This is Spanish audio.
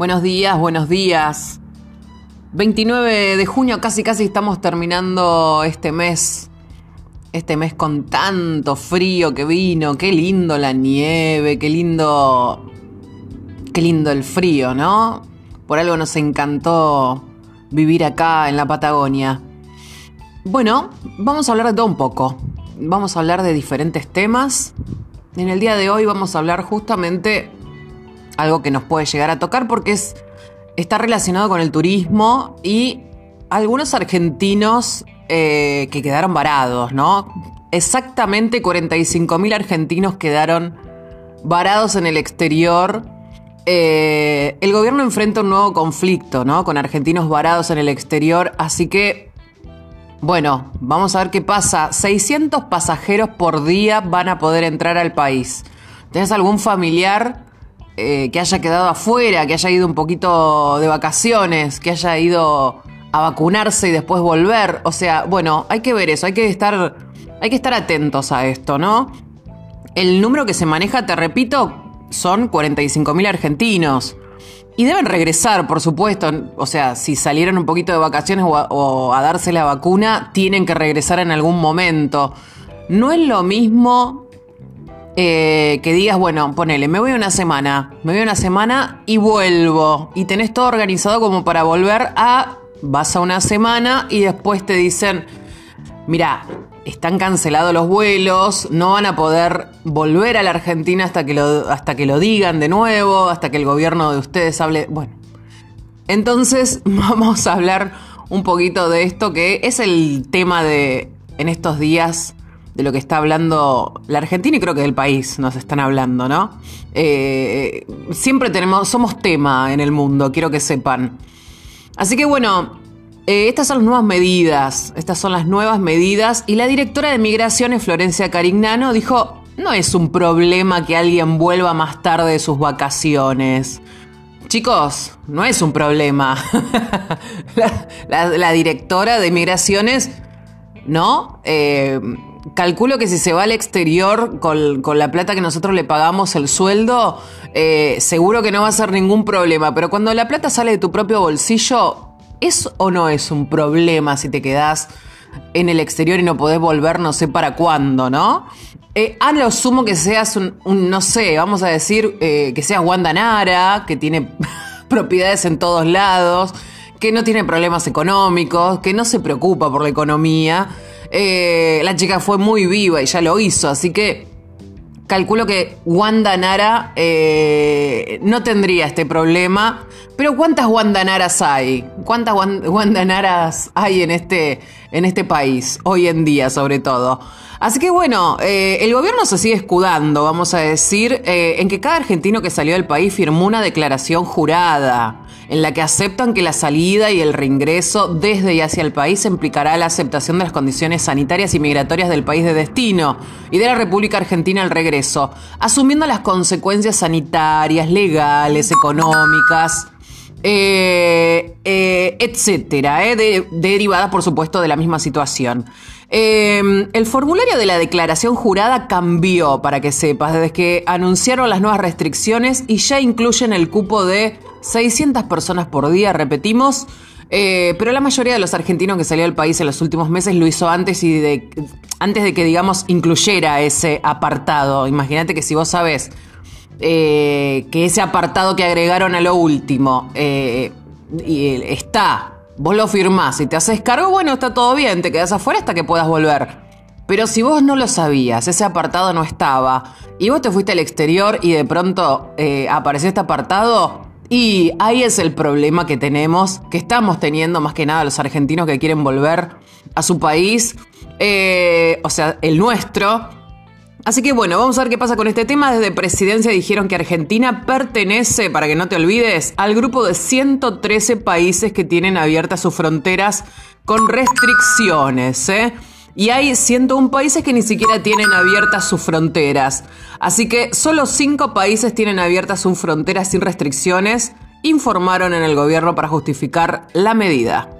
Buenos días, buenos días. 29 de junio, casi casi estamos terminando este mes. Este mes con tanto frío que vino. Qué lindo la nieve, qué lindo. Qué lindo el frío, ¿no? Por algo nos encantó vivir acá en la Patagonia. Bueno, vamos a hablar de todo un poco. Vamos a hablar de diferentes temas. En el día de hoy vamos a hablar justamente algo que nos puede llegar a tocar porque es, está relacionado con el turismo y algunos argentinos eh, que quedaron varados, ¿no? Exactamente 45.000 argentinos quedaron varados en el exterior. Eh, el gobierno enfrenta un nuevo conflicto, ¿no? Con argentinos varados en el exterior, así que, bueno, vamos a ver qué pasa. 600 pasajeros por día van a poder entrar al país. ¿Tienes algún familiar eh, que haya quedado afuera, que haya ido un poquito de vacaciones, que haya ido a vacunarse y después volver. O sea, bueno, hay que ver eso, hay que estar, hay que estar atentos a esto, ¿no? El número que se maneja, te repito, son 45.000 argentinos. Y deben regresar, por supuesto. O sea, si salieron un poquito de vacaciones o a darse la vacuna, tienen que regresar en algún momento. No es lo mismo eh, que digas, bueno, ponele, me voy una semana, me voy una semana y vuelvo. Y tenés todo organizado como para volver a, vas a una semana y después te dicen, mira, están cancelados los vuelos, no van a poder volver a la Argentina hasta que lo, hasta que lo digan de nuevo, hasta que el gobierno de ustedes hable. Bueno, entonces vamos a hablar un poquito de esto que es el tema de en estos días de lo que está hablando la Argentina y creo que del país nos están hablando, ¿no? Eh, siempre tenemos, somos tema en el mundo, quiero que sepan. Así que bueno, eh, estas son las nuevas medidas, estas son las nuevas medidas y la directora de Migraciones, Florencia Carignano, dijo, no es un problema que alguien vuelva más tarde de sus vacaciones. Chicos, no es un problema. la, directora de Migraciones, ¿no? Eh, calculo que si se va al exterior con, la plata que nosotros le pagamos el sueldo, eh, seguro que no va a ser ningún problema. Pero cuando la plata sale de tu propio bolsillo, ¿es o no es un problema si te quedás en el exterior y no podés volver no sé para cuándo, ¿no? Eh, a lo sumo que seas un, no sé, vamos a decir, eh, que seas Wanda Nara, que tiene propiedades en todos lados, que no tiene problemas económicos, que no se preocupa por la economía. Eh, la chica fue muy viva y ya lo hizo, así que calculo que Wanda Nara eh, no tendría este problema. Pero ¿cuántas Wanda Naras hay? ¿Cuántas Wanda Naras hay en este, en este país, hoy en día sobre todo? Así que bueno, eh, el gobierno se sigue escudando, vamos a decir, en que cada argentino que salió del país firmó una declaración jurada en la que aceptan que la salida y el reingreso desde y hacia el país implicará la aceptación de las condiciones sanitarias y migratorias del país de destino y de la República Argentina al regreso, asumiendo las consecuencias sanitarias, legales, económicas. Eh, eh, etcétera, eh, derivadas por supuesto de la misma situación. el formulario de la declaración jurada cambió, para que sepas, desde que anunciaron las nuevas restricciones y ya incluyen el cupo de 600 personas por día, repetimos. Eh, pero la mayoría de los argentinos que salió del país en los últimos meses lo hizo antes y de, antes de que, digamos, incluyera ese apartado. Imagínate que si vos sabés eh, que ese apartado que agregaron a lo último eh, está, vos lo firmás y te haces cargo, bueno, está todo bien, te quedás afuera hasta que puedas volver. Pero si vos no lo sabías, ese apartado no estaba, y vos te fuiste al exterior y de pronto apareció este apartado, y ahí es el problema que tenemos, que estamos teniendo más que nada los argentinos que quieren volver a su país, eh, o sea, el nuestro. Así que bueno, vamos a ver qué pasa con este tema. Desde presidencia dijeron que Argentina pertenece, para que no te olvides, al grupo de 113 países que tienen abiertas sus fronteras con restricciones. ¿eh? y hay 101 países que ni siquiera tienen abiertas sus fronteras. Así que solo 5 países tienen abiertas sus fronteras sin restricciones, informaron en el gobierno para justificar la medida.